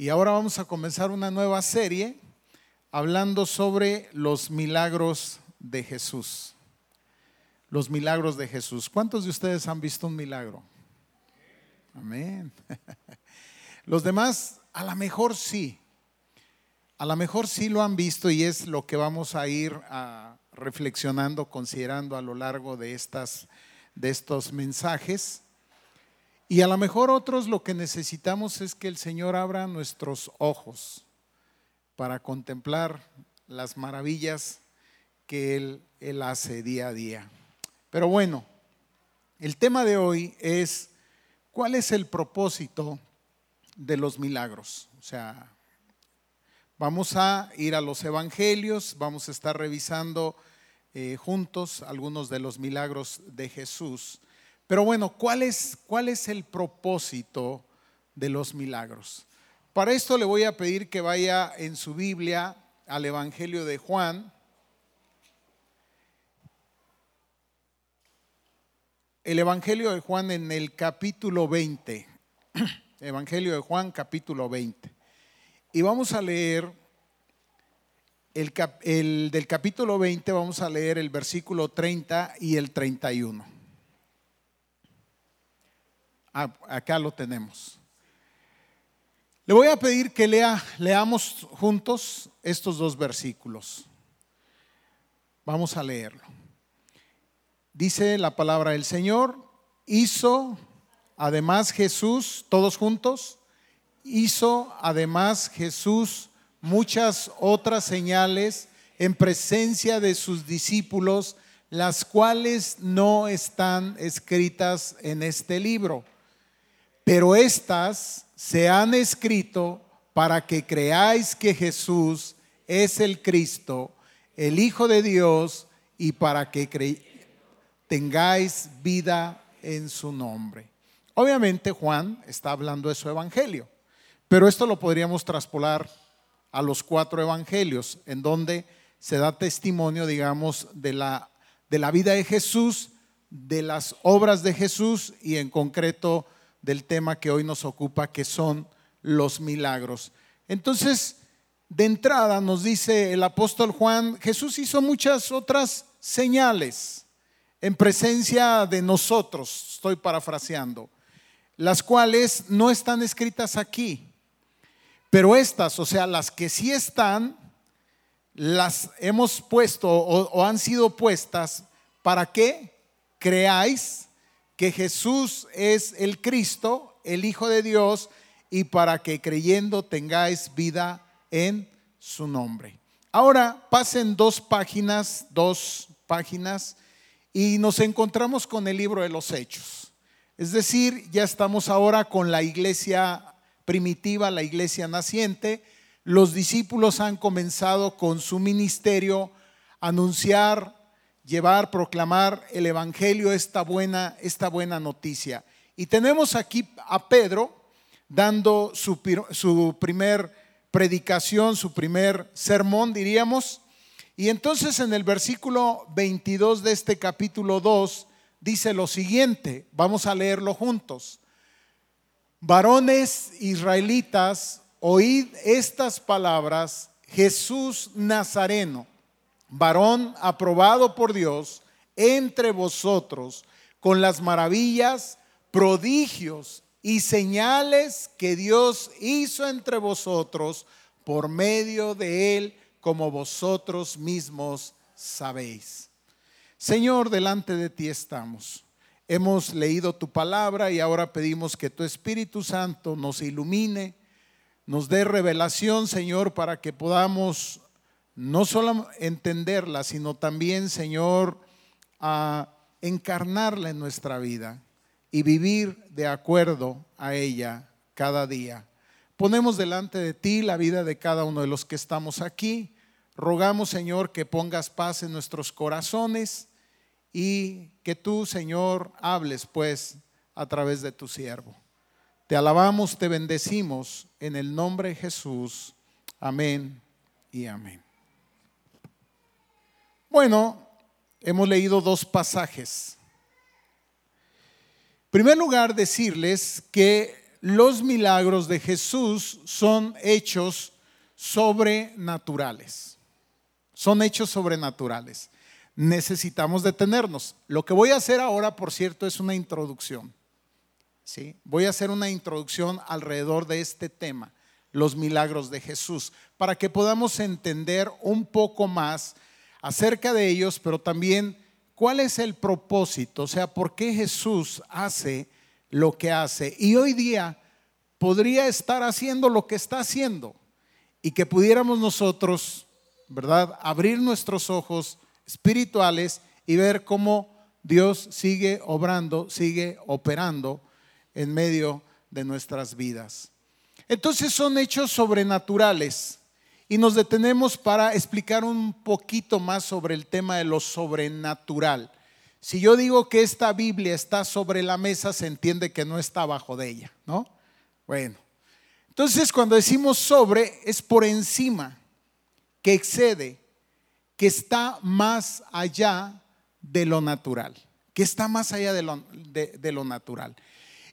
Y ahora vamos a comenzar una nueva serie hablando sobre los milagros de Jesús. Los milagros de Jesús. ¿Cuántos de ustedes han visto un milagro? Amén. Los demás, a lo mejor sí. A lo mejor sí lo han visto y es lo que vamos a ir a, reflexionando, considerando a lo largo de, estas, de estos mensajes. Y a lo mejor otros lo que necesitamos es que el Señor abra nuestros ojos para contemplar las maravillas que Él, Él hace día a día. Pero bueno, el tema de hoy es cuál es el propósito de los milagros. O sea, vamos a ir a los evangelios, vamos a estar revisando eh, juntos algunos de los milagros de Jesús. Pero bueno, ¿cuál es, ¿cuál es el propósito de los milagros? Para esto le voy a pedir que vaya en su Biblia al Evangelio de Juan. El Evangelio de Juan en el capítulo 20. Evangelio de Juan capítulo 20. Y vamos a leer el, el, del capítulo 20, vamos a leer el versículo 30 y el 31. Acá lo tenemos. Le voy a pedir que lea, leamos juntos estos dos versículos. Vamos a leerlo. Dice la palabra del Señor, hizo además Jesús, todos juntos, hizo además Jesús muchas otras señales en presencia de sus discípulos, las cuales no están escritas en este libro pero estas se han escrito para que creáis que Jesús es el Cristo, el Hijo de Dios, y para que tengáis vida en su nombre. Obviamente Juan está hablando de su evangelio, pero esto lo podríamos traspolar a los cuatro evangelios, en donde se da testimonio, digamos, de la, de la vida de Jesús, de las obras de Jesús y en concreto del tema que hoy nos ocupa, que son los milagros. Entonces, de entrada nos dice el apóstol Juan, Jesús hizo muchas otras señales en presencia de nosotros, estoy parafraseando, las cuales no están escritas aquí, pero estas, o sea, las que sí están, las hemos puesto o, o han sido puestas para que creáis que Jesús es el Cristo, el Hijo de Dios, y para que creyendo tengáis vida en su nombre. Ahora pasen dos páginas, dos páginas, y nos encontramos con el libro de los Hechos. Es decir, ya estamos ahora con la iglesia primitiva, la iglesia naciente. Los discípulos han comenzado con su ministerio anunciar llevar, proclamar el Evangelio, esta buena, esta buena noticia. Y tenemos aquí a Pedro dando su, su primer predicación, su primer sermón, diríamos. Y entonces en el versículo 22 de este capítulo 2 dice lo siguiente, vamos a leerlo juntos. Varones israelitas, oíd estas palabras, Jesús Nazareno varón aprobado por Dios entre vosotros con las maravillas, prodigios y señales que Dios hizo entre vosotros por medio de él, como vosotros mismos sabéis. Señor, delante de ti estamos. Hemos leído tu palabra y ahora pedimos que tu Espíritu Santo nos ilumine, nos dé revelación, Señor, para que podamos no solo entenderla, sino también, Señor, a encarnarla en nuestra vida y vivir de acuerdo a ella cada día. Ponemos delante de ti la vida de cada uno de los que estamos aquí. Rogamos, Señor, que pongas paz en nuestros corazones y que tú, Señor, hables pues a través de tu siervo. Te alabamos, te bendecimos en el nombre de Jesús. Amén y amén. Bueno, hemos leído dos pasajes. En primer lugar, decirles que los milagros de Jesús son hechos sobrenaturales. Son hechos sobrenaturales. Necesitamos detenernos. Lo que voy a hacer ahora, por cierto, es una introducción. ¿Sí? Voy a hacer una introducción alrededor de este tema, los milagros de Jesús, para que podamos entender un poco más acerca de ellos, pero también cuál es el propósito, o sea, por qué Jesús hace lo que hace. Y hoy día podría estar haciendo lo que está haciendo y que pudiéramos nosotros, ¿verdad?, abrir nuestros ojos espirituales y ver cómo Dios sigue obrando, sigue operando en medio de nuestras vidas. Entonces son hechos sobrenaturales y nos detenemos para explicar un poquito más sobre el tema de lo sobrenatural. Si yo digo que esta Biblia está sobre la mesa, se entiende que no está abajo de ella, ¿no? Bueno, entonces cuando decimos sobre, es por encima, que excede, que está más allá de lo natural, que está más allá de lo, de lo natural.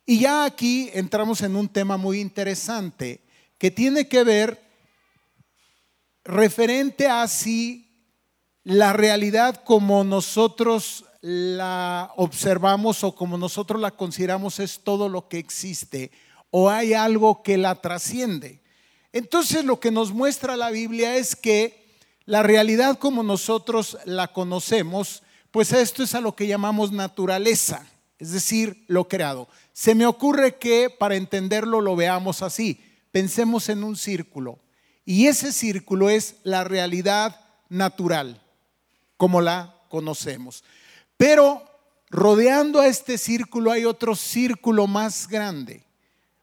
Y ya aquí entramos en un tema muy interesante que tiene que ver referente a si la realidad como nosotros la observamos o como nosotros la consideramos es todo lo que existe o hay algo que la trasciende. Entonces lo que nos muestra la Biblia es que la realidad como nosotros la conocemos, pues esto es a lo que llamamos naturaleza, es decir, lo creado. Se me ocurre que para entenderlo lo veamos así. Pensemos en un círculo y ese círculo es la realidad natural, como la conocemos. Pero rodeando a este círculo hay otro círculo más grande.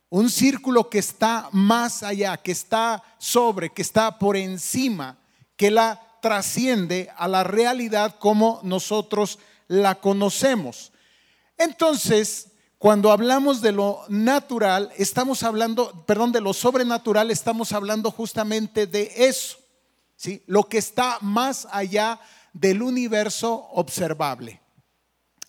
Un círculo que está más allá, que está sobre, que está por encima, que la trasciende a la realidad como nosotros la conocemos. Entonces, cuando hablamos de lo natural, estamos hablando, perdón, de lo sobrenatural, estamos hablando justamente de eso, ¿sí? Lo que está más allá del universo observable.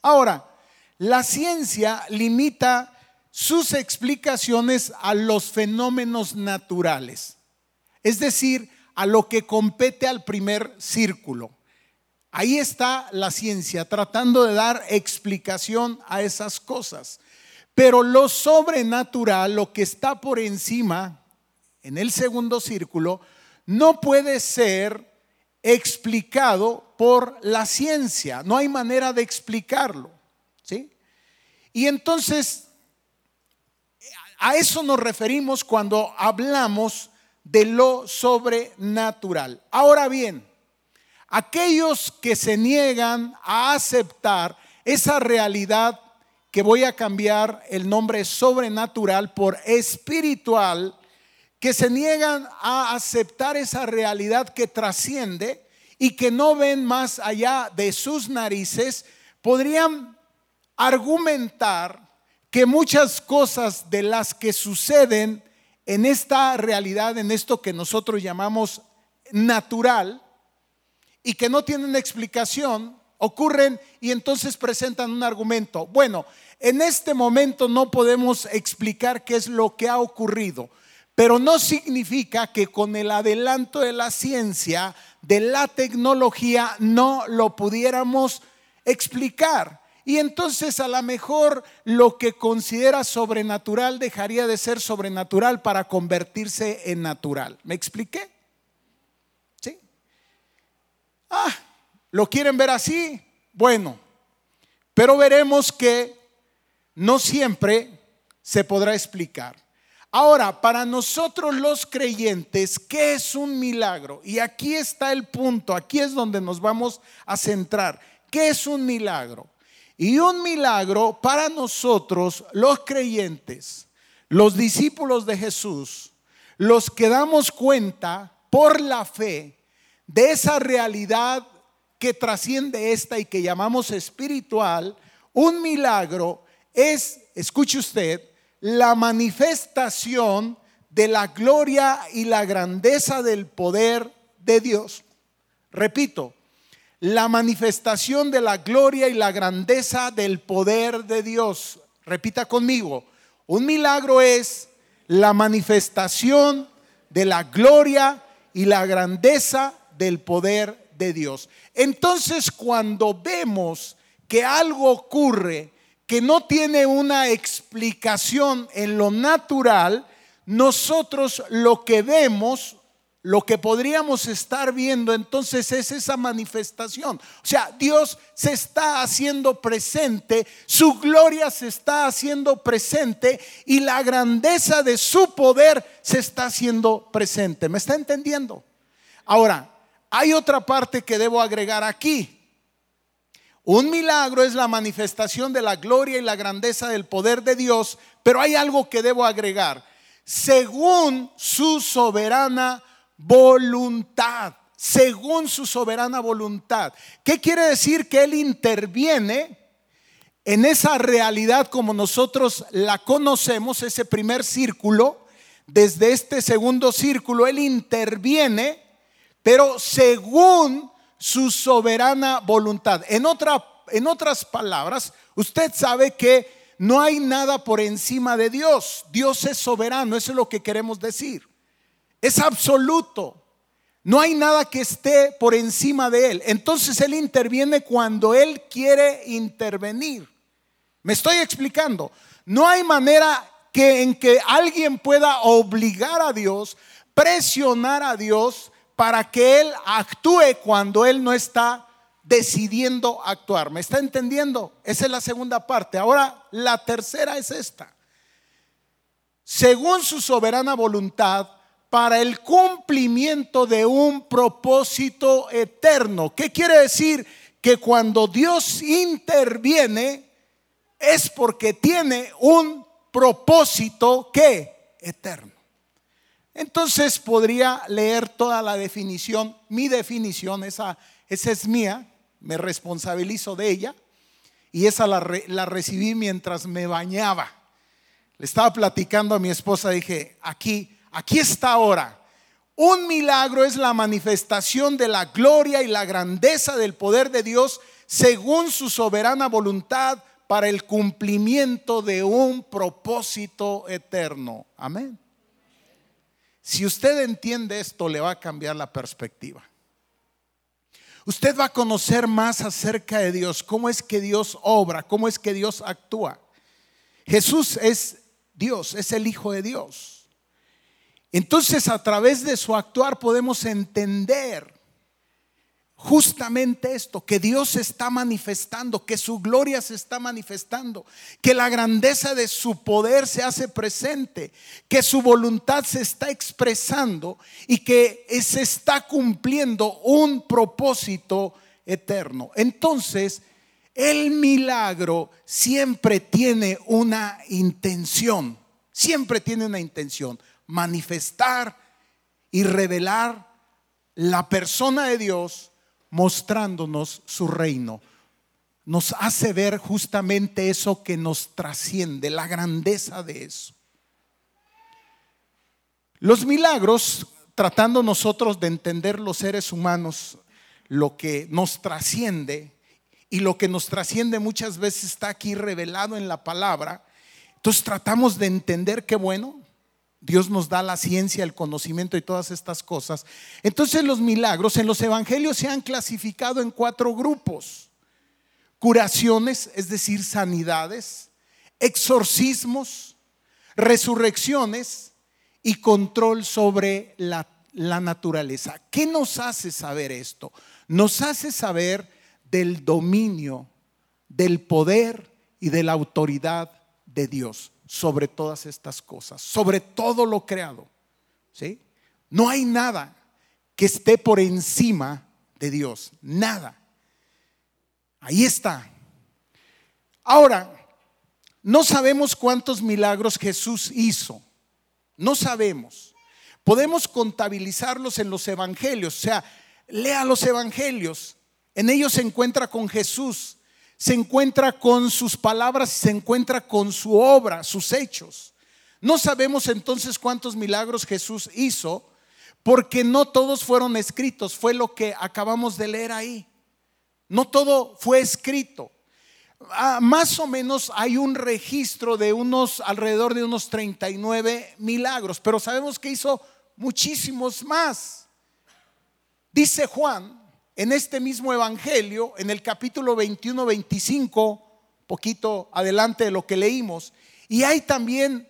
Ahora, la ciencia limita sus explicaciones a los fenómenos naturales, es decir, a lo que compete al primer círculo. Ahí está la ciencia tratando de dar explicación a esas cosas. Pero lo sobrenatural, lo que está por encima, en el segundo círculo, no puede ser explicado por la ciencia, no hay manera de explicarlo. ¿sí? Y entonces, a eso nos referimos cuando hablamos de lo sobrenatural. Ahora bien, aquellos que se niegan a aceptar esa realidad que voy a cambiar el nombre sobrenatural por espiritual, que se niegan a aceptar esa realidad que trasciende y que no ven más allá de sus narices, podrían argumentar que muchas cosas de las que suceden en esta realidad, en esto que nosotros llamamos natural, y que no tienen explicación, ocurren y entonces presentan un argumento. Bueno, en este momento no podemos explicar qué es lo que ha ocurrido, pero no significa que con el adelanto de la ciencia, de la tecnología, no lo pudiéramos explicar. Y entonces a lo mejor lo que considera sobrenatural dejaría de ser sobrenatural para convertirse en natural. ¿Me expliqué? ¿Sí? Ah, ¿lo quieren ver así? Bueno, pero veremos que no siempre se podrá explicar. Ahora, para nosotros los creyentes, ¿qué es un milagro? Y aquí está el punto, aquí es donde nos vamos a centrar. ¿Qué es un milagro? Y un milagro para nosotros los creyentes, los discípulos de Jesús, los que damos cuenta por la fe de esa realidad que trasciende esta y que llamamos espiritual, un milagro es, escuche usted, la manifestación de la gloria y la grandeza del poder de Dios. Repito, la manifestación de la gloria y la grandeza del poder de Dios. Repita conmigo, Un milagro es la manifestación de la gloria y la grandeza del poder de Dios. Entonces cuando vemos que algo ocurre que no tiene una explicación en lo natural, nosotros lo que vemos, lo que podríamos estar viendo entonces es esa manifestación. O sea, Dios se está haciendo presente, su gloria se está haciendo presente y la grandeza de su poder se está haciendo presente. ¿Me está entendiendo? Ahora, hay otra parte que debo agregar aquí. Un milagro es la manifestación de la gloria y la grandeza del poder de Dios, pero hay algo que debo agregar. Según su soberana voluntad, según su soberana voluntad. ¿Qué quiere decir? Que Él interviene en esa realidad como nosotros la conocemos, ese primer círculo. Desde este segundo círculo, Él interviene, pero según su soberana voluntad. En, otra, en otras palabras, usted sabe que no hay nada por encima de Dios. Dios es soberano, eso es lo que queremos decir. Es absoluto. No hay nada que esté por encima de Él. Entonces Él interviene cuando Él quiere intervenir. Me estoy explicando. No hay manera que en que alguien pueda obligar a Dios, presionar a Dios para que Él actúe cuando Él no está decidiendo actuar. ¿Me está entendiendo? Esa es la segunda parte. Ahora, la tercera es esta. Según su soberana voluntad, para el cumplimiento de un propósito eterno. ¿Qué quiere decir? Que cuando Dios interviene es porque tiene un propósito que eterno. Entonces podría leer toda la definición, mi definición, esa, esa es mía, me responsabilizo de ella y esa la, la recibí mientras me bañaba. Le estaba platicando a mi esposa, dije, aquí, aquí está ahora. Un milagro es la manifestación de la gloria y la grandeza del poder de Dios según su soberana voluntad para el cumplimiento de un propósito eterno. Amén. Si usted entiende esto, le va a cambiar la perspectiva. Usted va a conocer más acerca de Dios, cómo es que Dios obra, cómo es que Dios actúa. Jesús es Dios, es el Hijo de Dios. Entonces a través de su actuar podemos entender justamente esto, que Dios se está manifestando, que su gloria se está manifestando, que la grandeza de su poder se hace presente, que su voluntad se está expresando y que se está cumpliendo un propósito eterno. Entonces, el milagro siempre tiene una intención, siempre tiene una intención, manifestar y revelar la persona de Dios mostrándonos su reino. Nos hace ver justamente eso que nos trasciende, la grandeza de eso. Los milagros, tratando nosotros de entender los seres humanos, lo que nos trasciende y lo que nos trasciende muchas veces está aquí revelado en la palabra. Entonces tratamos de entender qué bueno, Dios nos da la ciencia, el conocimiento y todas estas cosas. Entonces los milagros en los evangelios se han clasificado en cuatro grupos. Curaciones, es decir, sanidades, exorcismos, resurrecciones y control sobre la, la naturaleza. ¿Qué nos hace saber esto? Nos hace saber del dominio, del poder y de la autoridad de Dios sobre todas estas cosas, sobre todo lo creado. ¿Sí? No hay nada que esté por encima de Dios, nada. Ahí está. Ahora, no sabemos cuántos milagros Jesús hizo. No sabemos. Podemos contabilizarlos en los evangelios, o sea, lea los evangelios. En ellos se encuentra con Jesús se encuentra con sus palabras, se encuentra con su obra, sus hechos. No sabemos entonces cuántos milagros Jesús hizo, porque no todos fueron escritos, fue lo que acabamos de leer ahí. No todo fue escrito. ah, más o menos hay un registro de unos alrededor de unos 39 milagros, pero sabemos que hizo muchísimos más. Dice Juan en este mismo evangelio, en el capítulo 21, 25, poquito adelante de lo que leímos, y hay también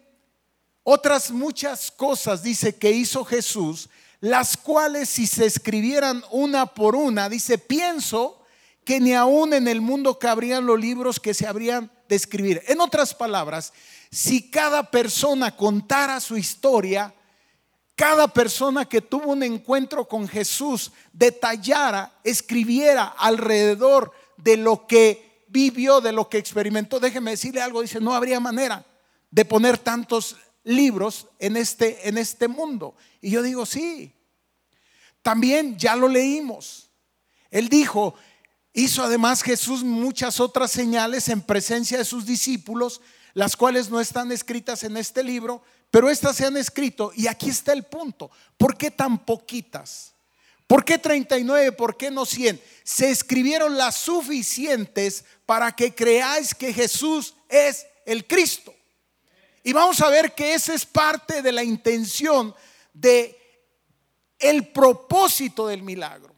otras muchas cosas, dice, que hizo Jesús, las cuales si se escribieran una por una, dice, pienso que ni aún en el mundo cabrían los libros que se habrían de escribir. En otras palabras, si cada persona contara su historia, cada persona que tuvo un encuentro con Jesús detallara, escribiera alrededor de lo que vivió, de lo que experimentó, déjeme decirle algo, dice, no habría manera de poner tantos libros en este, en este mundo. Y yo digo, sí, también ya lo leímos. Él dijo, hizo además Jesús muchas otras señales en presencia de sus discípulos, las cuales no están escritas en este libro, pero estas se han escrito. Y aquí está el punto. ¿Por qué tan poquitas? ¿Por qué 39? ¿Por qué no 100? Se escribieron las suficientes para que creáis que Jesús es el Cristo. Y vamos a ver que esa es parte de la intención de el propósito del milagro.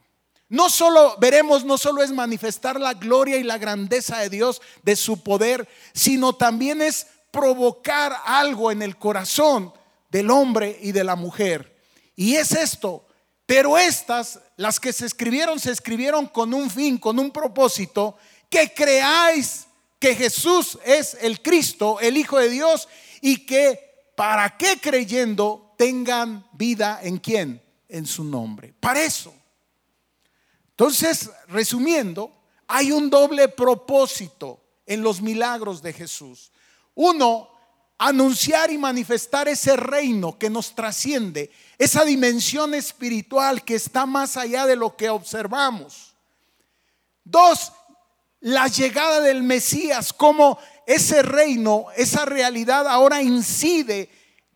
No solo veremos, no solo es manifestar la gloria y la grandeza de Dios, de su poder, sino también es provocar algo en el corazón del hombre y de la mujer. Y es esto, pero estas, las que se escribieron, se escribieron con un fin, con un propósito, que creáis que Jesús es el Cristo, el Hijo de Dios, y que para qué creyendo tengan vida en quién, en su nombre. Para eso. Entonces, resumiendo, hay un doble propósito en los milagros de Jesús. Uno, anunciar y manifestar ese reino que nos trasciende, esa dimensión espiritual que está más allá de lo que observamos. Dos, la llegada del Mesías, como ese reino, esa realidad ahora incide,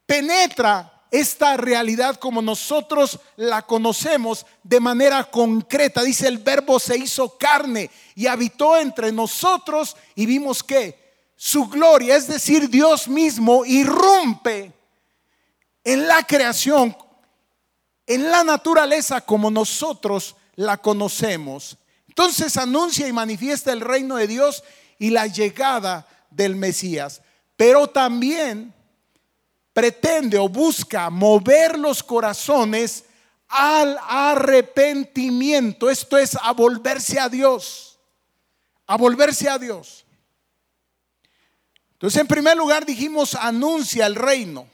penetra esta realidad como nosotros la conocemos de manera concreta. Dice el verbo se hizo carne y habitó entre nosotros y vimos que su gloria, es decir, Dios mismo irrumpe en la creación, en la naturaleza como nosotros la conocemos. Entonces anuncia y manifiesta el reino de Dios y la llegada del Mesías. Pero también pretende o busca mover los corazones al arrepentimiento. Esto es a volverse a Dios. A volverse a Dios. Entonces, en primer lugar dijimos, anuncia el reino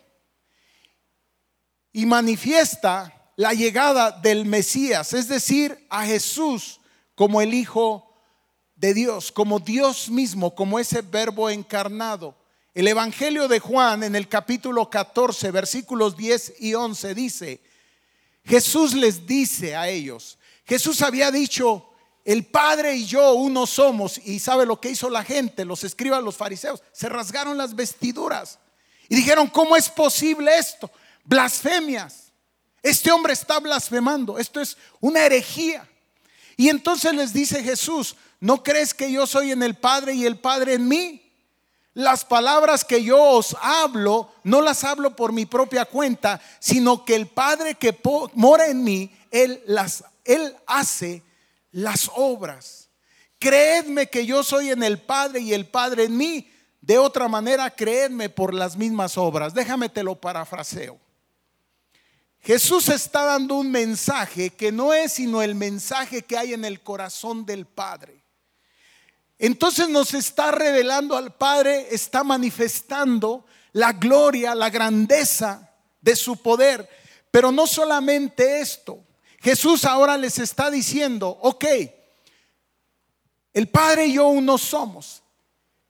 y manifiesta la llegada del Mesías, es decir, a Jesús como el Hijo de Dios, como Dios mismo, como ese verbo encarnado. El Evangelio de Juan en el capítulo 14, versículos 10 y 11 dice, Jesús les dice a ellos, Jesús había dicho, el Padre y yo uno somos, y sabe lo que hizo la gente, los escribas, los fariseos, se rasgaron las vestiduras y dijeron, ¿cómo es posible esto? Blasfemias. Este hombre está blasfemando, esto es una herejía. Y entonces les dice Jesús, ¿no crees que yo soy en el Padre y el Padre en mí? Las palabras que yo os hablo, no las hablo por mi propia cuenta, sino que el Padre que mora en mí, Él las, Él hace las obras. Creedme que yo soy en el Padre y el Padre en mí. De otra manera, creedme por las mismas obras. Déjame te lo parafraseo. Jesús está dando un mensaje que no es sino el mensaje que hay en el corazón del Padre. Entonces nos está revelando al Padre, está manifestando la gloria, la grandeza de su poder. Pero no solamente esto, Jesús ahora les está diciendo, ok, el Padre y yo uno somos,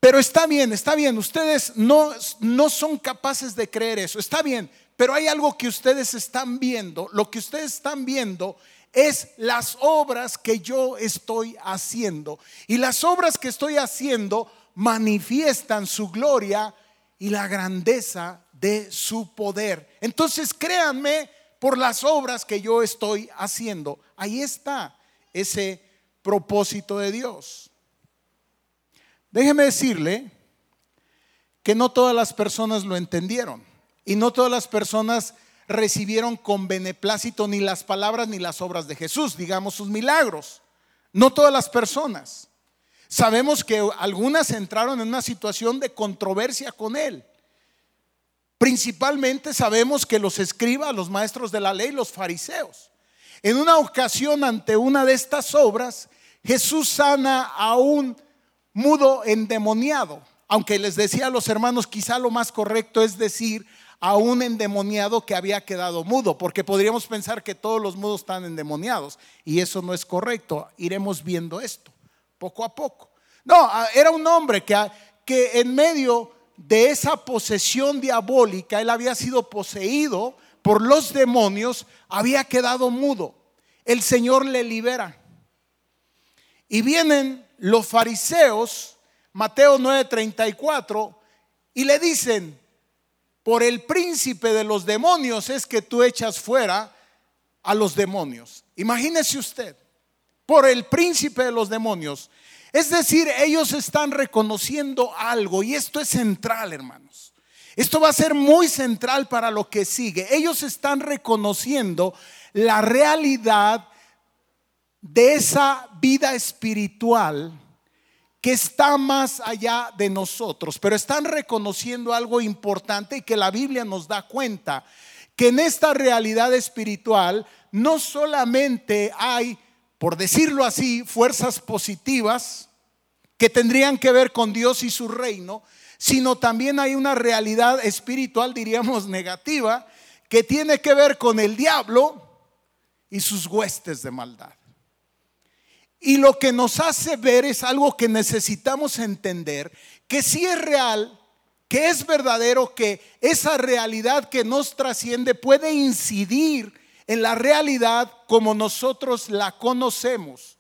pero está bien, está bien, ustedes no, no son capaces de creer eso, está bien, pero hay algo que ustedes están viendo, lo que ustedes están viendo es las obras que yo estoy haciendo. Y las obras que estoy haciendo manifiestan su gloria y la grandeza de su poder. Entonces créanme por las obras que yo estoy haciendo. Ahí está ese propósito de Dios. Déjeme decirle que no todas las personas lo entendieron y no todas las personas recibieron con beneplácito ni las palabras ni las obras de Jesús, digamos sus milagros. No todas las personas. Sabemos que algunas entraron en una situación de controversia con él. Principalmente sabemos que los escriba, los maestros de la ley, los fariseos. En una ocasión ante una de estas obras, Jesús sana a un mudo endemoniado. Aunque les decía a los hermanos, quizá lo más correcto es decir a un endemoniado que había quedado mudo, porque podríamos pensar que todos los mudos están endemoniados y eso no es correcto. Iremos viendo esto poco a poco. No, era un hombre que, que en medio de esa posesión diabólica, él había sido poseído por los demonios, había quedado mudo. El Señor le libera. Y vienen los fariseos, Mateo 9:34, y le dicen, por el príncipe de los demonios es que tú echas fuera a los demonios. Imagínese usted, por el príncipe de los demonios. Es decir, ellos están reconociendo algo y esto es central, hermanos. Esto va a ser muy central para lo que sigue. Ellos están reconociendo la realidad de esa vida espiritual que está más allá de nosotros, pero están reconociendo algo importante y que la Biblia nos da cuenta, que en esta realidad espiritual no solamente hay, por decirlo así, fuerzas positivas que tendrían que ver con Dios y su reino, sino también hay una realidad espiritual, diríamos, negativa, que tiene que ver con el diablo y sus huestes de maldad. Y lo que nos hace ver es algo que necesitamos entender, que si es real, que es verdadero, que esa realidad que nos trasciende puede incidir en la realidad como nosotros la conocemos.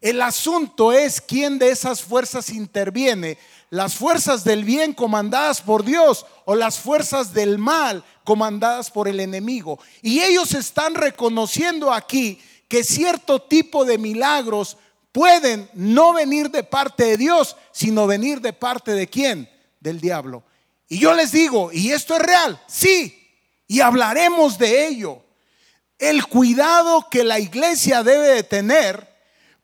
El asunto es quién de esas fuerzas interviene, las fuerzas del bien comandadas por Dios o las fuerzas del mal comandadas por el enemigo. Y ellos están reconociendo aquí que cierto tipo de milagros pueden no venir de parte de Dios, sino venir de parte de quién? Del diablo. Y yo les digo, ¿y esto es real? Sí, y hablaremos de ello. El cuidado que la iglesia debe de tener,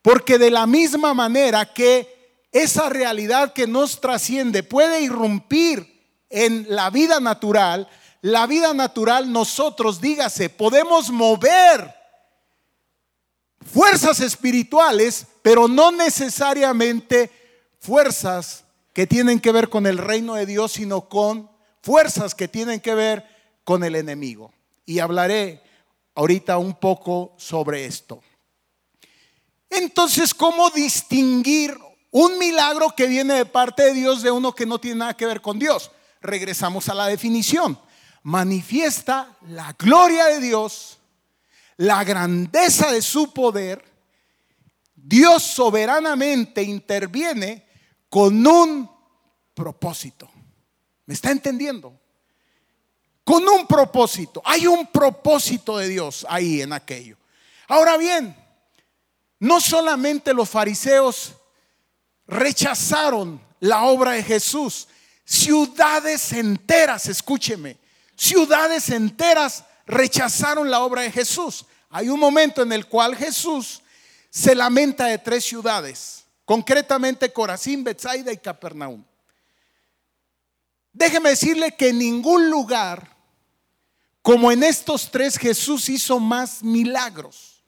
porque de la misma manera que esa realidad que nos trasciende puede irrumpir en la vida natural, la vida natural nosotros, dígase, podemos mover fuerzas espirituales, pero no necesariamente fuerzas que tienen que ver con el reino de Dios, sino con fuerzas que tienen que ver con el enemigo. Y hablaré ahorita un poco sobre esto. Entonces, ¿cómo distinguir un milagro que viene de parte de Dios de uno que no tiene nada que ver con Dios? Regresamos a la definición. Manifiesta la gloria de Dios la grandeza de su poder, Dios soberanamente interviene con un propósito. ¿Me está entendiendo? Con un propósito. Hay un propósito de Dios ahí en aquello. Ahora bien, no solamente los fariseos rechazaron la obra de Jesús, ciudades enteras, escúcheme, ciudades enteras rechazaron la obra de Jesús. Hay un momento en el cual Jesús se lamenta de tres ciudades, concretamente Corazín, Bethsaida y Capernaum. Déjeme decirle que en ningún lugar, como en estos tres, Jesús hizo más milagros.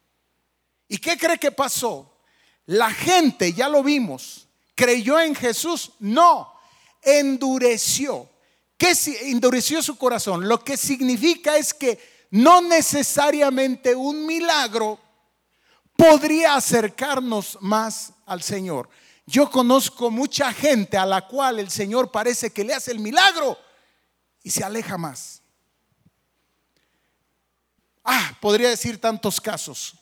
¿Y qué cree que pasó? La gente, ya lo vimos, creyó en Jesús. No, endureció. ¿Qué endureció su corazón? Lo que significa es que no necesariamente un milagro podría acercarnos más al Señor. Yo conozco mucha gente a la cual el Señor parece que le hace el milagro y se aleja más. Ah, podría decir tantos casos.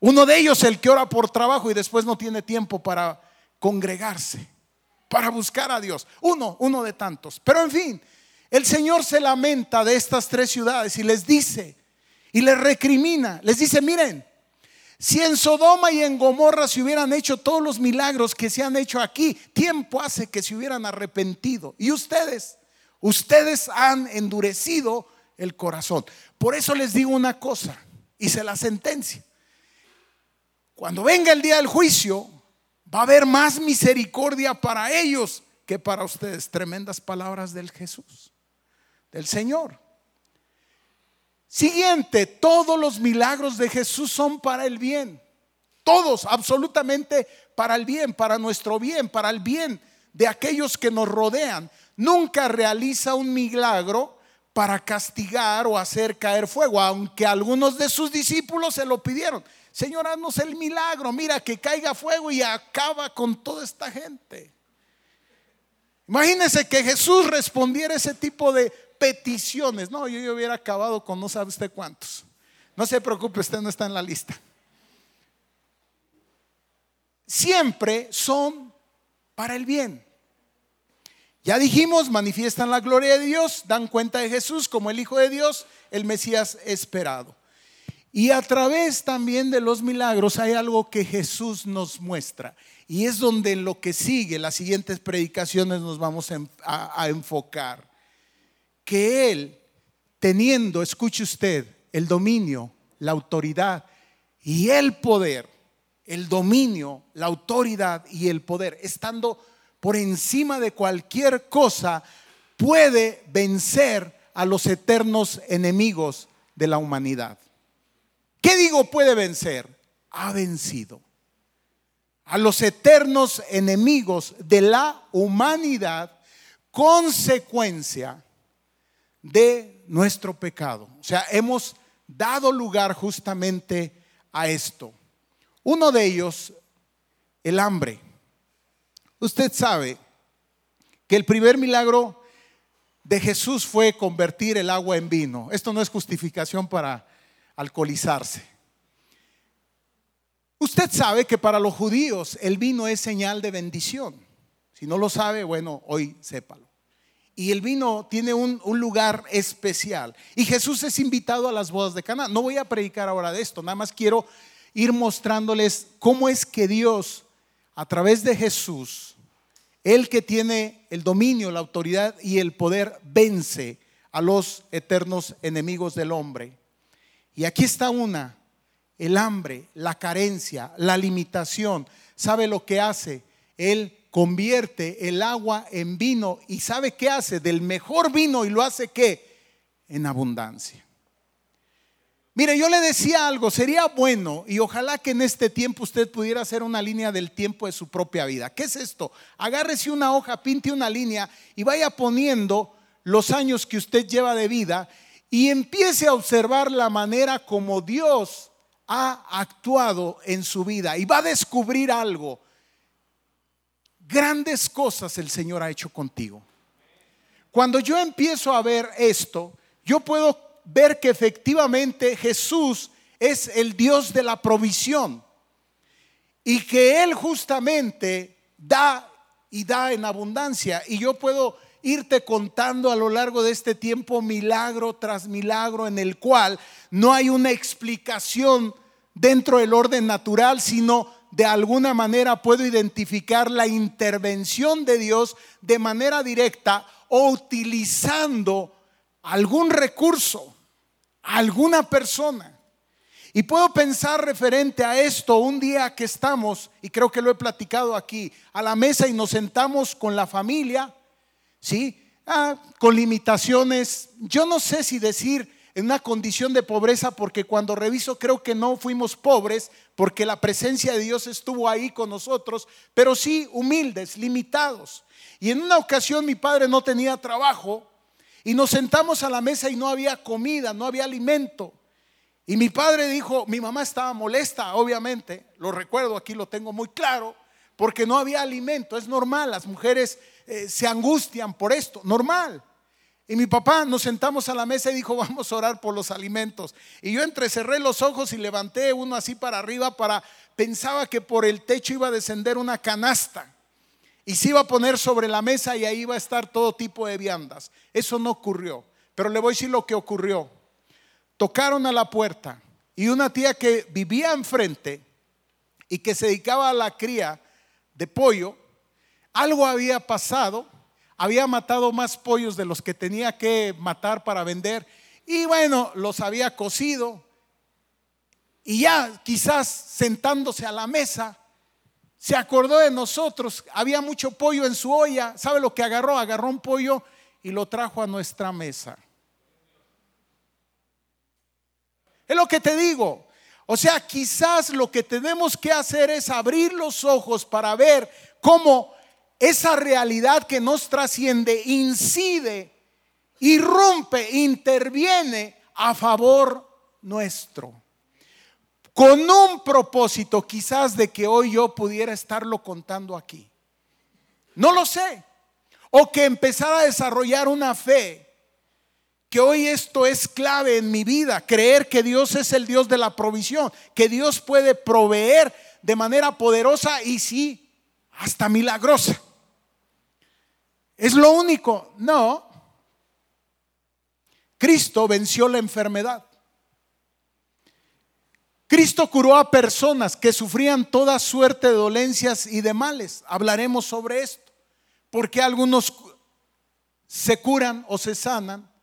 Uno de ellos el que ora por trabajo y después no tiene tiempo para congregarse, para buscar a Dios. Uno, uno de tantos. Pero en fin, el Señor se lamenta de estas tres ciudades y les dice, y les recrimina, les dice, miren, Si en Sodoma y en Gomorra se hubieran hecho todos los milagros que se han hecho aquí, tiempo hace que se hubieran arrepentido. Y ustedes, ustedes han endurecido el corazón. Por eso les digo una cosa, hice la sentencia. Cuando venga el día del juicio, va a haber más misericordia para ellos que para ustedes. Tremendas palabras del Jesús, del Señor. Siguiente, todos los milagros de Jesús son para el bien. Todos, absolutamente para el bien, para nuestro bien, para el bien de aquellos que nos rodean. Nunca realiza un milagro para castigar o hacer caer fuego, aunque algunos de sus discípulos se lo pidieron. Señor, haznos el milagro, mira que caiga fuego y acaba con toda esta gente. Imagínense que Jesús respondiera ese tipo de peticiones. No, yo, yo hubiera acabado con no sabe usted cuántos. No se preocupe, usted no está en la lista. Siempre son para el bien. Ya dijimos, manifiestan la gloria de Dios, dan cuenta de Jesús como el Hijo de Dios, el Mesías esperado. Y a través también de los milagros hay algo que Jesús nos muestra. Y es donde en lo que sigue, las siguientes predicaciones nos vamos a, enfocar. Que Él, teniendo, escuche usted, el dominio, la autoridad y el poder, el dominio, la autoridad y el poder, estando por encima de cualquier cosa, puede vencer a los eternos enemigos de la humanidad. ¿Qué digo puede vencer? Ha vencido a los eternos enemigos de la humanidad, consecuencia de nuestro pecado. O sea, hemos dado lugar justamente a esto. Uno de ellos, el hambre. Usted sabe que el primer milagro de Jesús fue convertir el agua en vino. Esto no es justificación para alcoholizarse. Usted sabe que para los judíos el vino es señal de bendición. Si no lo sabe, bueno, hoy sépalo. Y el vino tiene un, lugar especial. Y Jesús es invitado a las bodas de Cana. No voy a predicar ahora de esto, nada más quiero ir mostrándoles cómo es que Dios, a través de Jesús, el que tiene el dominio, la autoridad y el poder vence a los eternos enemigos del hombre. Y aquí está una, el hambre, la carencia, la limitación. ¿Sabe lo que hace? Él convierte el agua en vino y ¿sabe qué hace? Del mejor vino y lo hace qué? En abundancia. Mire, yo le decía algo, sería bueno y ojalá que en este tiempo usted pudiera hacer una línea del tiempo de su propia vida. ¿Qué es esto? Agárrese una hoja, pinte una línea y vaya poniendo los años que usted lleva de vida y empiece a observar la manera como Dios ha actuado en su vida y va a descubrir algo. Grandes cosas el Señor ha hecho contigo. Cuando yo empiezo a ver esto, yo puedo ver que efectivamente Jesús es el Dios de la provisión y que Él justamente da y da en abundancia. Y yo puedo irte contando a lo largo de este tiempo milagro tras milagro en el cual no hay una explicación dentro del orden natural, sino de alguna manera puedo identificar la intervención de Dios de manera directa o utilizando algún recurso alguna persona. Y puedo pensar referente a esto un día que estamos, y creo que lo he platicado aquí, a la mesa y nos sentamos con la familia, ¿sí? Ah, con limitaciones. Yo no sé si decir en una condición de pobreza, porque cuando reviso creo que no fuimos pobres, porque la presencia de Dios estuvo ahí con nosotros, pero sí humildes, limitados. Y en una ocasión mi padre no tenía trabajo y nos sentamos a la mesa y no había comida, no había alimento. Y mi padre dijo, mi mamá estaba molesta, obviamente, lo recuerdo, aquí lo tengo muy claro, porque no había alimento. Es normal, las mujeres eh, se angustian por esto, normal. Y mi papá nos sentamos a la mesa y dijo, vamos a orar por los alimentos. Y yo entrecerré los ojos y levanté uno así para arriba para, pensaba que por el techo iba a descender una canasta y se iba a poner sobre la mesa y ahí iba a estar todo tipo de viandas. Eso no ocurrió. Pero le voy a decir lo que ocurrió. Tocaron a la puerta y una tía que vivía enfrente y que se dedicaba a la cría de pollo, algo había pasado, había matado más pollos de los que tenía que matar para vender y bueno, los había cocido y ya quizás sentándose a la mesa, se acordó de nosotros, había mucho pollo en su olla, ¿sabe lo que agarró? Agarró un pollo y lo trajo a nuestra mesa. Es lo que te digo. O sea, quizás lo que tenemos que hacer es abrir los ojos para ver cómo esa realidad que nos trasciende incide, irrumpe, interviene a favor nuestro. Con un propósito quizás de que hoy yo pudiera estarlo contando aquí. No lo sé. O que empezara a desarrollar una fe que hoy esto es clave en mi vida, creer que Dios es el Dios de la provisión, que Dios puede proveer de manera poderosa y sí, hasta milagrosa. ¿Es lo único? No. Cristo venció la enfermedad. Cristo curó a personas que sufrían toda suerte de dolencias y de males. Hablaremos sobre esto. Porque algunos se curan o se sanan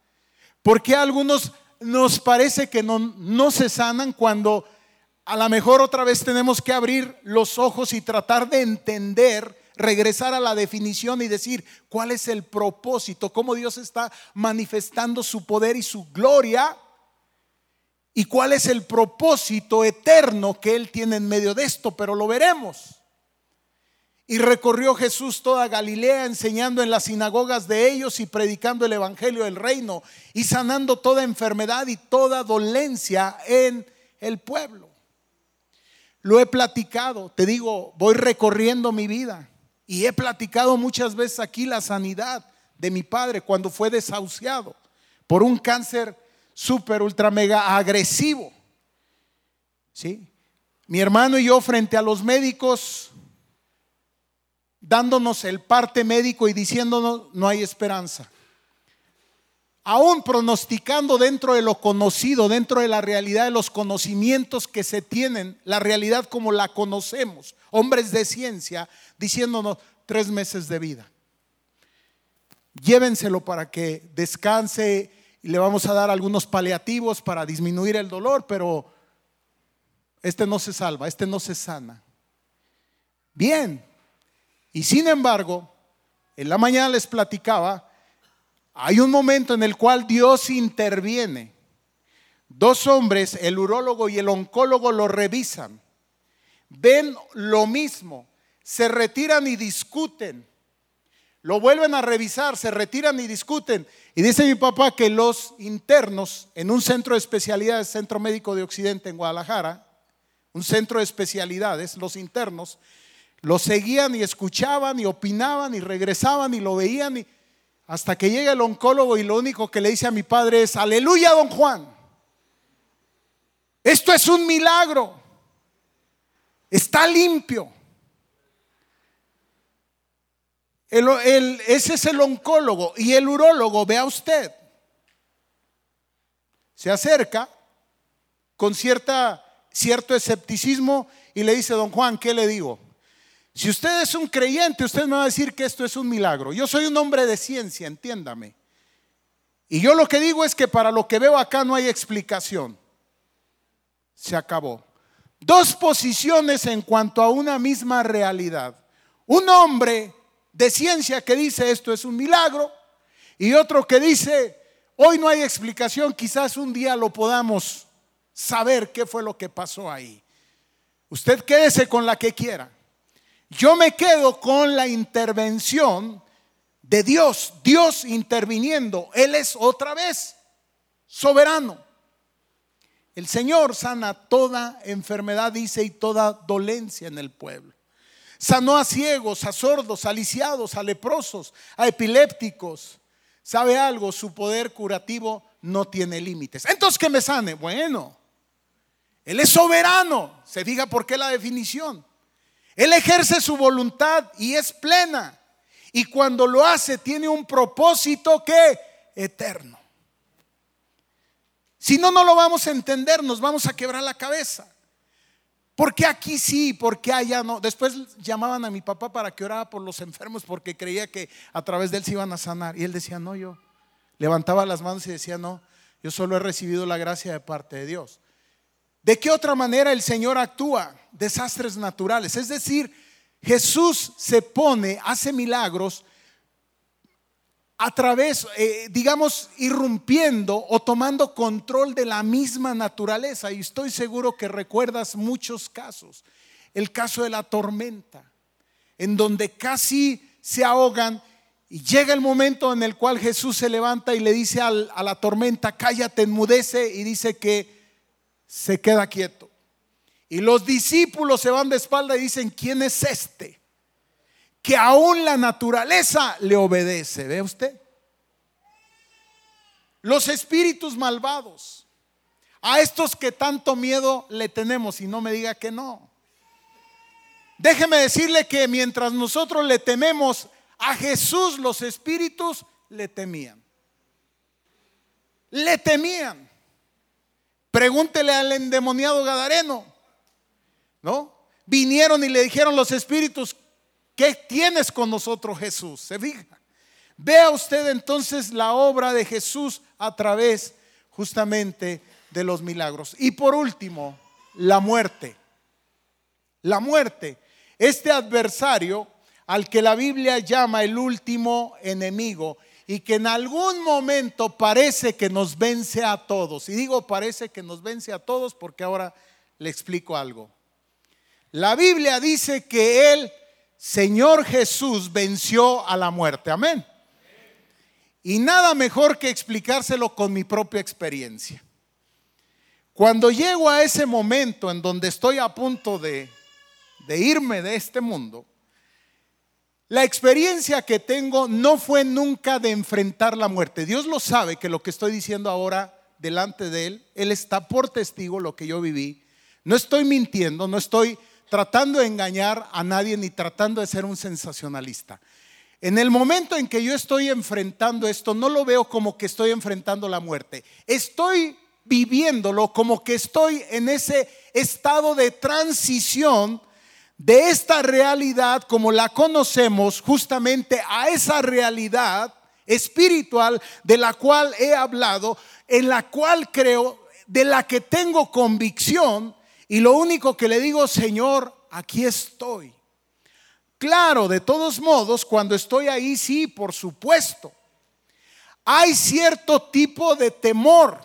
porque algunos nos parece que no, no se sanan cuando a lo mejor otra vez tenemos que abrir los ojos y tratar de entender, regresar a la definición y decir cuál es el propósito, cómo Dios está manifestando su poder y su gloria y cuál es el propósito eterno que Él tiene en medio de esto, pero lo veremos. Y recorrió Jesús toda Galilea enseñando en las sinagogas de ellos y predicando el Evangelio del reino y sanando toda enfermedad y toda dolencia en el pueblo. Lo he platicado, te digo, voy recorriendo mi vida y he platicado muchas veces aquí la sanidad de mi padre cuando fue desahuciado por un cáncer súper, ultra, mega agresivo. ¿Sí? Mi hermano y yo frente a los médicos dándonos el parte médico y diciéndonos no hay esperanza. Aún pronosticando dentro de lo conocido, dentro de la realidad de los conocimientos que se tienen, la realidad como la conocemos, hombres de ciencia, diciéndonos tres meses de vida. Llévenselo para que descanse y le vamos a dar algunos paliativos para disminuir el dolor, pero este no se salva, este no se sana. Bien, y sin embargo, en la mañana les platicaba, hay un momento en el cual Dios interviene. Dos hombres, el urólogo y el oncólogo, lo revisan. Ven lo mismo, se retiran y discuten. Lo vuelven a revisar, se retiran y discuten. Y dice mi papá que los internos en un centro de especialidades, Centro Médico de Occidente en Guadalajara, un centro de especialidades, los internos, lo seguían y escuchaban y opinaban y regresaban y lo veían y hasta que llega el oncólogo y lo único que le dice a mi padre es, aleluya, don Juan. Esto es un milagro. Está limpio. Ese es el oncólogo y el urólogo, vea usted, se acerca con cierta, cierto escepticismo y le dice, don Juan, ¿qué le digo? Si usted es un creyente, usted me va a decir que esto es un milagro. Yo soy un hombre de ciencia, entiéndame. Y yo lo que digo es que para lo que veo acá no hay explicación. Se acabó. Dos posiciones en cuanto a una misma realidad. Un hombre de ciencia que dice esto es un milagro y otro que dice hoy no hay explicación, quizás un día lo podamos saber qué fue lo que pasó ahí. Usted quédese con la que quiera. Yo me quedo con la intervención de Dios, Dios interviniendo. Él es otra vez soberano. El Señor sana toda enfermedad, dice, y toda dolencia en el pueblo. Sanó a ciegos, a sordos, a lisiados, a leprosos, a epilépticos. ¿Sabe algo? Su poder curativo no tiene límites. Entonces, que me sane? Bueno, Él es soberano. Se fija por qué la definición. Él ejerce su voluntad y es plena. Y cuando lo hace tiene un propósito que eterno. Si no, no lo vamos a entender, nos vamos a quebrar la cabeza. Porque aquí sí? porque allá no? Después llamaban a mi papá para que orara por los enfermos porque creía que a través de él se iban a sanar. Y él decía, no, yo levantaba las manos y decía, no, yo solo he recibido la gracia de parte de Dios. ¿De qué otra manera el Señor actúa? Desastres naturales. Es decir, Jesús se pone, hace milagros a través, eh, digamos, irrumpiendo o tomando control de la misma naturaleza. Y estoy seguro que recuerdas muchos casos. El caso de la tormenta, en donde casi se ahogan y llega el momento en el cual Jesús se levanta y le dice a la tormenta, cállate, enmudece, y dice que se queda quieto. Y los discípulos se van de espalda y dicen, ¿quién es este? Que aún la naturaleza le obedece. ¿Ve usted? Los espíritus malvados, a estos que tanto miedo le tenemos y no me diga que no. Déjeme decirle que mientras nosotros le tememos a Jesús, los espíritus le temían. Le temían. Pregúntele al endemoniado Gadareno, ¿no? Vinieron y le dijeron los espíritus, ¿Qué tienes con nosotros Jesús? ¿Se fija? Vea usted entonces la obra de Jesús a través justamente de los milagros. Y por último, la muerte. La muerte. Este adversario al que la Biblia llama el último enemigo y que en algún momento parece que nos vence a todos. Y digo parece que nos vence a todos porque ahora le explico algo. La Biblia dice que Él Señor Jesús venció a la muerte. Amén. Y nada mejor que explicárselo con mi propia experiencia. Cuando llego a ese momento en donde estoy a punto de, irme de este mundo, la experiencia que tengo no fue nunca de enfrentar la muerte. Dios lo sabe que lo que estoy diciendo ahora delante de Él, Él está por testigo lo que yo viví. No estoy mintiendo, no estoy tratando de engañar a nadie ni tratando de ser un sensacionalista. En el momento en que yo estoy enfrentando esto, no lo veo como que estoy enfrentando la muerte. Estoy viviéndolo como que estoy en ese estado de transición de esta realidad como la conocemos justamente a esa realidad espiritual de la cual he hablado, en la cual creo, de la que tengo convicción y lo único que le digo, Señor, aquí estoy. Claro, de todos modos, cuando estoy ahí, sí, por supuesto. Hay cierto tipo de temor.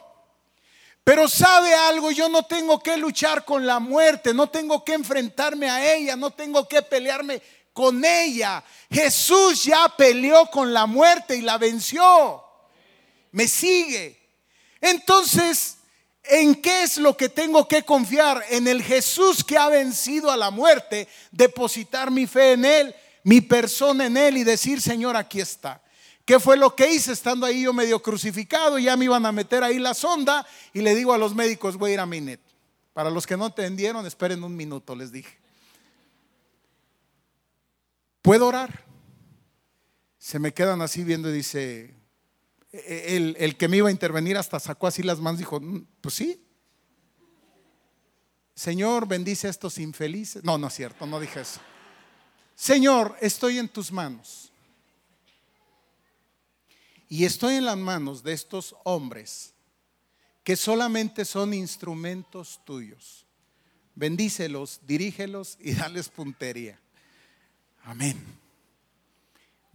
Pero sabe algo, yo no tengo que luchar con la muerte, no tengo que enfrentarme a ella, no tengo que pelearme con ella. Jesús ya peleó con la muerte y la venció. Me sigue. Entonces, ¿En qué es lo que tengo que confiar? En el Jesús que ha vencido a la muerte, depositar mi fe en Él, mi persona en Él y decir, Señor, aquí está. ¿Qué fue lo que hice estando ahí yo medio crucificado? Ya me iban a meter ahí la sonda y le digo a los médicos, voy a ir a Minet. Para los que no entendieron, esperen un minuto, les dije. ¿Puedo orar? Se me quedan así viendo y dice, el, que me iba a intervenir hasta sacó así las manos y dijo, mm, pues sí. Señor, bendice a estos infelices. No, no es cierto, no dije eso. Señor, estoy en tus manos. Y estoy en las manos de estos hombres que solamente son instrumentos tuyos. Bendícelos, dirígelos y dales puntería. Amén.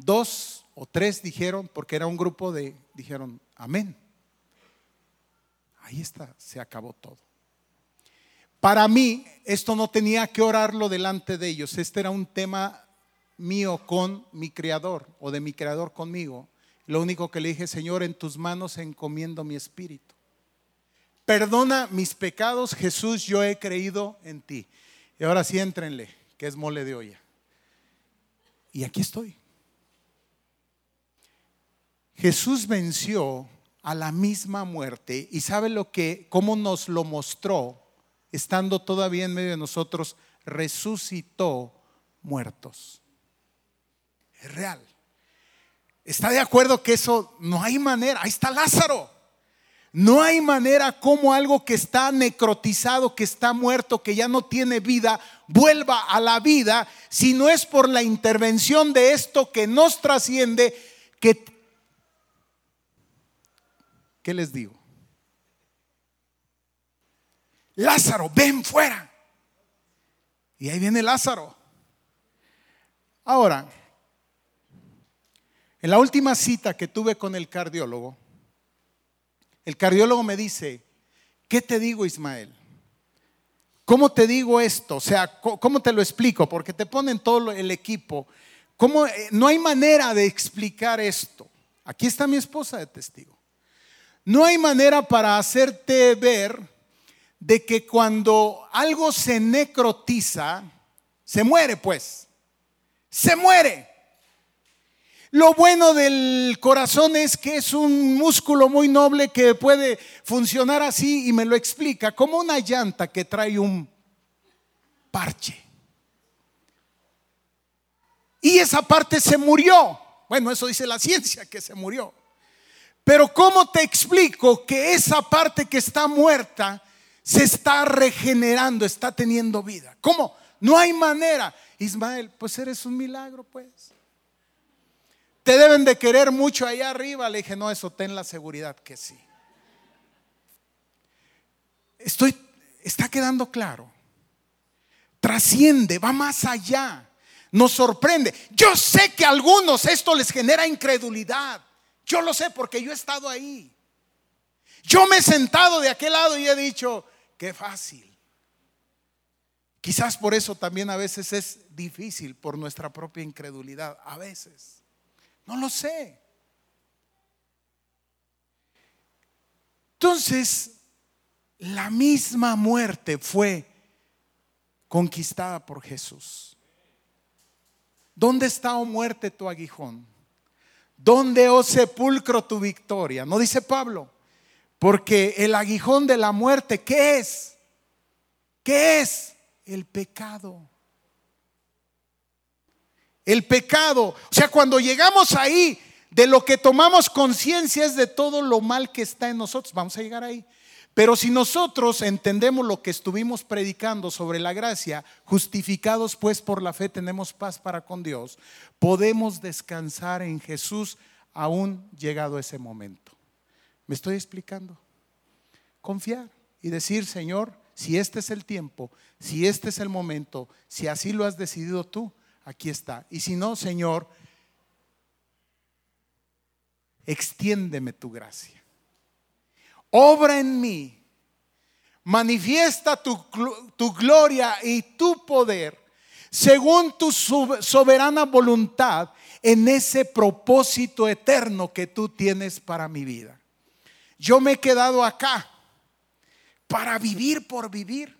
Dos o tres dijeron, porque era un grupo de, dijeron, amén. Ahí está, se acabó todo. Para mí, esto no tenía que orarlo delante de ellos. Este era un tema mío con mi creador o de mi creador conmigo. Lo único que le dije, Señor, en tus manos encomiendo mi espíritu. Perdona mis pecados, Jesús, yo he creído en ti. Y ahora sí, entrenle, que es mole de olla. Y aquí estoy. Jesús venció a la misma muerte y sabe lo que, cómo nos lo mostró, estando todavía en medio de nosotros, resucitó muertos. Es real. ¿Está de acuerdo que eso no hay manera? Ahí está Lázaro. No hay manera como algo que está necrotizado, que está muerto, que ya no tiene vida, vuelva a la vida, si no es por la intervención de esto que nos trasciende, que... ¿Qué les digo? Lázaro, ven fuera. Y ahí viene Lázaro. Ahora, en la última cita que tuve con el cardiólogo, el cardiólogo me dice, ¿qué te digo Ismael? ¿Cómo te digo esto? O sea, ¿cómo te lo explico? Porque te ponen todo el equipo. ¿Cómo? Eh, no hay manera de explicar esto. Aquí está mi esposa de testigo. No hay manera para hacerte ver de que cuando algo se necrotiza, se muere pues. Se muere. Lo bueno del corazón es que es un músculo muy noble que puede funcionar así y me lo explica, como una llanta que trae un parche. Y esa parte se murió. Bueno, eso dice la ciencia, que se murió. Pero ¿cómo te explico que esa parte que está muerta se está regenerando, está teniendo vida? ¿Cómo? No hay manera. Ismael, pues eres un milagro, pues. Te deben de querer mucho allá arriba. Le dije, no, eso ten la seguridad que sí. Estoy, está quedando claro. Trasciende, va más allá. Nos sorprende. Yo sé que a algunos esto les genera incredulidad. Yo lo sé porque yo he estado ahí. Yo me he sentado de aquel lado y he dicho, qué fácil. Quizás por eso también a veces es difícil por nuestra propia incredulidad. A veces. No lo sé. Entonces, la misma muerte fue conquistada por Jesús. ¿Dónde está, oh muerte, tu aguijón? ¿Dónde, oh sepulcro, tu victoria? No dice Pablo, porque el aguijón de la muerte, ¿qué es? ¿Qué es? El pecado. El pecado. O sea, cuando llegamos ahí, de lo que tomamos conciencia es de todo lo mal que está en nosotros. Vamos a llegar ahí. Pero si nosotros entendemos lo que estuvimos predicando sobre la gracia, justificados pues por la fe tenemos paz para con Dios, podemos descansar en Jesús aún llegado ese momento. ¿Me estoy explicando? Confiar y decir, Señor, si este es el tiempo, si este es el momento, si así lo has decidido tú, aquí está. Y si no, Señor, extiéndeme tu gracia. Obra en mí. Manifiesta tu, tu gloria y tu poder según tu soberana voluntad en ese propósito eterno que tú tienes para mi vida. Yo me he quedado acá para vivir por vivir.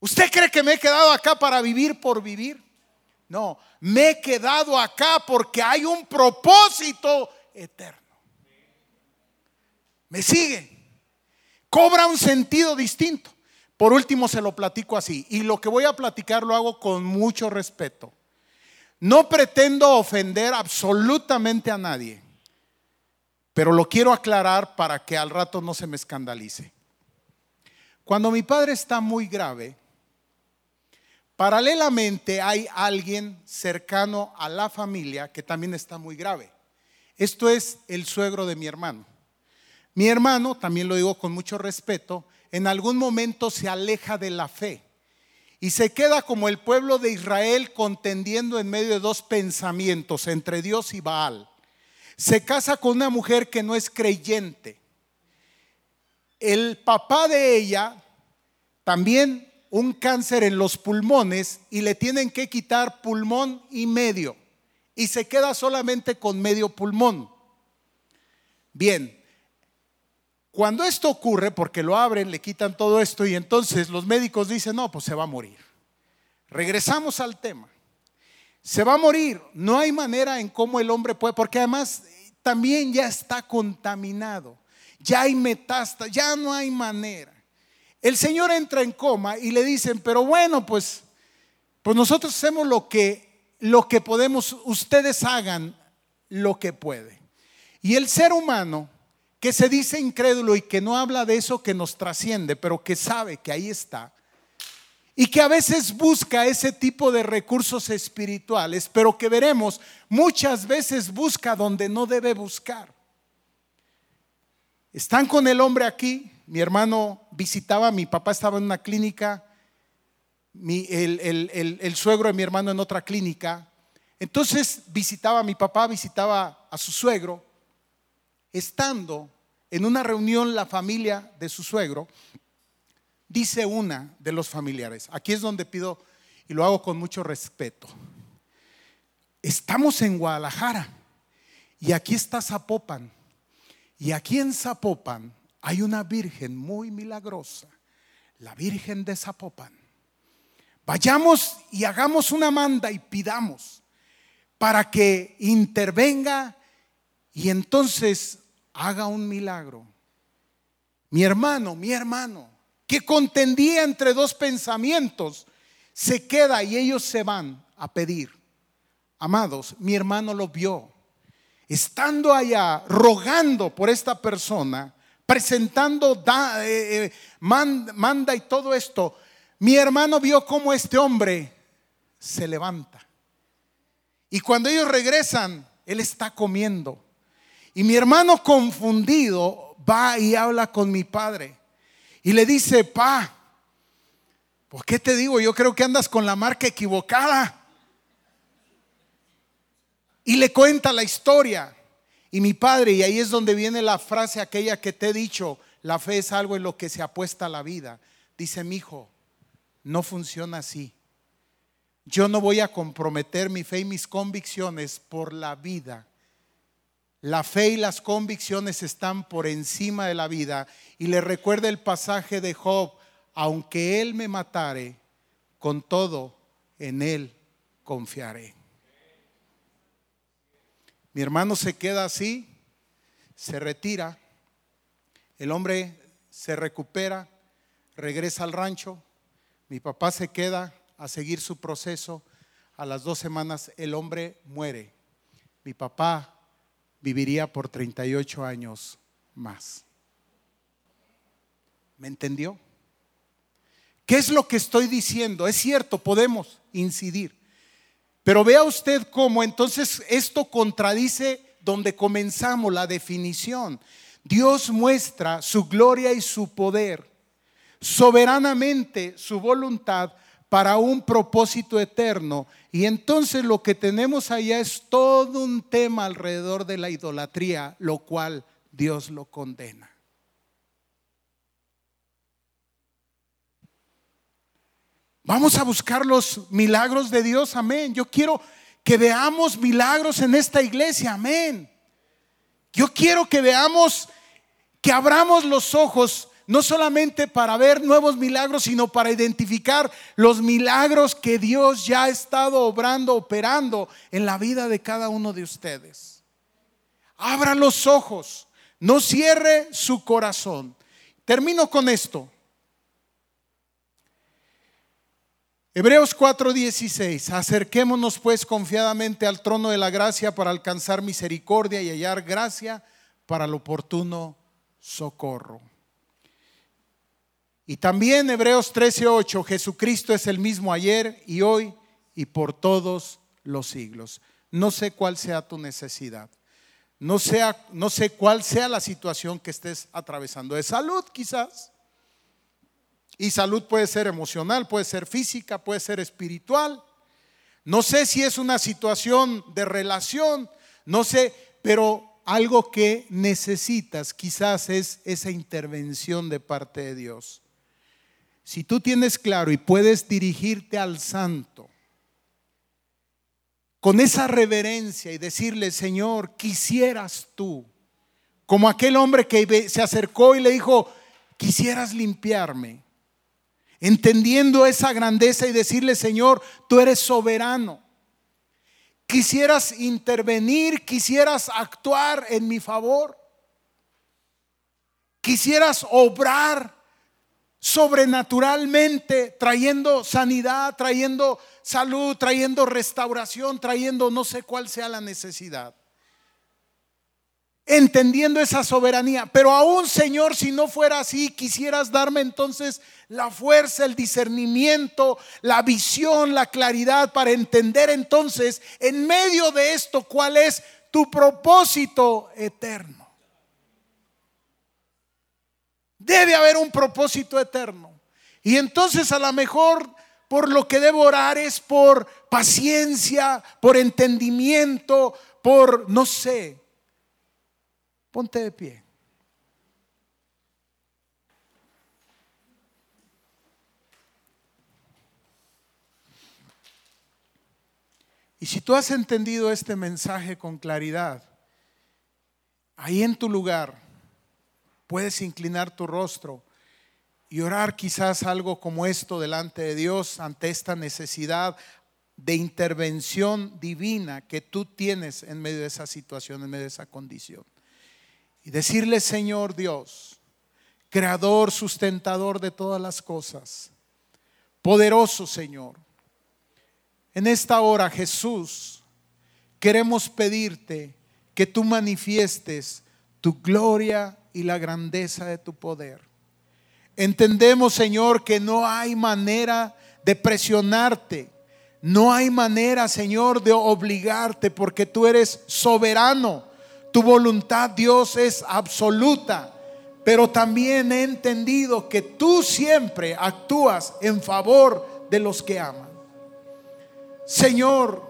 ¿Usted cree que me he quedado acá para vivir por vivir? No, me he quedado acá porque hay un propósito eterno. ¿Me sigue? Cobra un sentido distinto. Por último, se lo platico así. Y lo que voy a platicar lo hago con mucho respeto. No pretendo ofender absolutamente a nadie, pero lo quiero aclarar para que al rato no se me escandalice. Cuando mi padre está muy grave, Paralelamente hay alguien cercano a la familia que también está muy grave. Esto es el suegro de mi hermano. Mi hermano, también lo digo con mucho respeto, en algún momento se aleja de la fe y se queda como el pueblo de Israel contendiendo en medio de dos pensamientos, entre Dios y Baal. Se casa con una mujer que no es creyente. El papá de ella también un cáncer en los pulmones y le tienen que quitar pulmón y medio y se queda solamente con medio pulmón. Bien, cuando esto ocurre, porque lo abren, le quitan todo esto y entonces los médicos dicen, no, pues se va a morir. Regresamos al tema. Se va a morir. No hay manera en cómo el hombre puede, porque además también ya está contaminado. Ya hay metástasis, ya no hay manera. El Señor entra en coma y le dicen, pero bueno, pues, pues nosotros hacemos lo que, lo que podemos, ustedes hagan lo que pueden. Y el ser humano, que se dice incrédulo y que no habla de eso que nos trasciende, pero que sabe que ahí está, y que a veces busca ese tipo de recursos espirituales, pero que veremos muchas veces busca donde no debe buscar. Están con el hombre aquí, mi hermano visitaba, mi papá estaba en una clínica, el, el suegro de mi hermano en otra clínica, entonces visitaba a mi papá, visitaba a su suegro, estando en una reunión la familia de su suegro, dice una de los familiares, aquí es donde pido, y lo hago con mucho respeto, estamos en Guadalajara y aquí está Zapopan, y aquí en Zapopan hay una virgen muy milagrosa, la Virgen de Zapopan. Vayamos y hagamos una manda y pidamos para que intervenga y entonces haga un milagro. Mi hermano, mi hermano, que contendía entre dos pensamientos, se queda y ellos se van a pedir. Amados, mi hermano lo vio. Estando allá rogando por esta persona, presentando eh, eh, manda y todo esto, mi hermano vio cómo este hombre se levanta. Y cuando ellos regresan, él está comiendo. Y mi hermano confundido va y habla con mi padre. Y le dice, pa, ¿por qué te digo? Yo creo que andas con la marca equivocada. Y le cuenta la historia. Y mi padre, y ahí es donde viene la frase aquella que te he dicho, la fe es algo en lo que se apuesta la vida. Dice, mi hijo, no funciona así. Yo no voy a comprometer mi fe y mis convicciones por la vida la fe y las convicciones están por encima de la vida. Y le recuerda el pasaje de Job, aunque él me matare, con todo en él confiaré. Mi hermano se queda así, se retira, el hombre se recupera, regresa al rancho, mi papá se queda a seguir su proceso, a las dos semanas el hombre muere. Mi papá viviría por 38 años más. ¿Me entendió? ¿Qué es lo que estoy diciendo? Es cierto, podemos incidir. Pero vea usted cómo entonces esto contradice donde comenzamos la definición. Dios muestra su gloria y su poder, soberanamente su voluntad para un propósito eterno. Y entonces lo que tenemos allá es todo un tema alrededor de la idolatría, lo cual Dios lo condena. Vamos a buscar los milagros de Dios, amén. Yo quiero que veamos milagros en esta iglesia, amén. Yo quiero que veamos, que abramos los ojos no solamente para ver nuevos milagros, sino para identificar los milagros que Dios ya ha estado obrando, operando en la vida de cada uno de ustedes. Abra los ojos, no cierre su corazón. Termino con esto. Hebreos 4:16, acerquémonos pues confiadamente al trono de la gracia para alcanzar misericordia y hallar gracia para el oportuno socorro. Y también Hebreos 13:8, Jesucristo es el mismo ayer y hoy y por todos los siglos. No sé cuál sea tu necesidad. No, sea, no sé cuál sea la situación que estés atravesando. De salud quizás. Y salud puede ser emocional, puede ser física, puede ser espiritual. No sé si es una situación de relación, no sé, pero algo que necesitas quizás es esa intervención de parte de Dios. Si tú tienes claro y puedes dirigirte al santo con esa reverencia y decirle, Señor, quisieras tú, como aquel hombre que se acercó y le dijo, quisieras limpiarme, entendiendo esa grandeza y decirle, Señor, tú eres soberano. Quisieras intervenir, quisieras actuar en mi favor. Quisieras obrar sobrenaturalmente, trayendo sanidad, trayendo salud, trayendo restauración, trayendo no sé cuál sea la necesidad. entendiendo esa soberanía. Pero aún, Señor, si no fuera así, quisieras darme entonces la fuerza, el discernimiento, la visión, la claridad para entender entonces en medio de esto cuál es tu propósito eterno. Debe haber un propósito eterno. Y entonces a lo mejor por lo que debo orar es por paciencia, por entendimiento, por, no sé, ponte de pie. Y si tú has entendido este mensaje con claridad, ahí en tu lugar puedes inclinar tu rostro y orar quizás algo como esto delante de Dios ante esta necesidad de intervención divina que tú tienes en medio de esa situación, en medio de esa condición. Y decirle, Señor Dios, creador, sustentador de todas las cosas, poderoso Señor, en esta hora, Jesús, queremos pedirte que tú manifiestes tu gloria y la grandeza de tu poder. Entendemos, Señor, que no hay manera de presionarte. No hay manera, Señor, de obligarte porque tú eres soberano. Tu voluntad, Dios, es absoluta. Pero también he entendido que tú siempre actúas en favor de los que aman. Señor,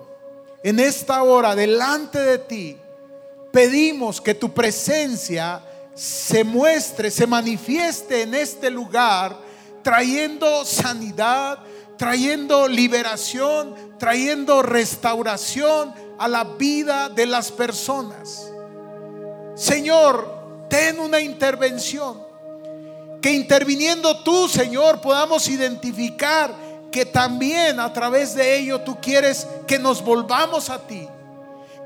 en esta hora delante de ti, pedimos que tu presencia se muestre, se manifieste en este lugar, trayendo sanidad, trayendo liberación, trayendo restauración a la vida de las personas. Señor, ten una intervención. Que interviniendo tú, Señor, podamos identificar que también a través de ello tú quieres que nos volvamos a ti.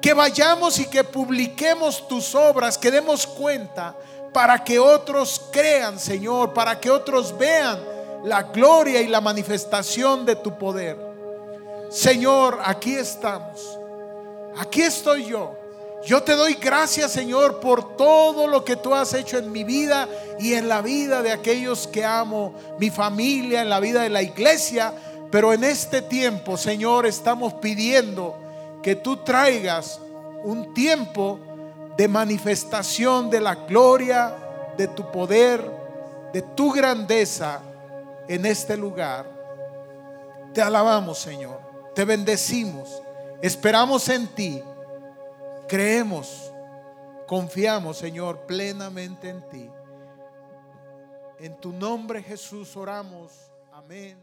Que vayamos y que publiquemos tus obras, que demos cuenta para que otros crean, Señor, para que otros vean la gloria y la manifestación de tu poder. Señor, aquí estamos. Aquí estoy yo. Yo te doy gracias, Señor, por todo lo que tú has hecho en mi vida y en la vida de aquellos que amo, mi familia, en la vida de la iglesia. Pero en este tiempo, Señor, estamos pidiendo que tú traigas un tiempo de manifestación de la gloria, de tu poder, de tu grandeza en este lugar. Te alabamos, Señor. Te bendecimos. Esperamos en ti Creemos, confiamos, Señor, plenamente en ti. En tu nombre, Jesús, oramos. Amén.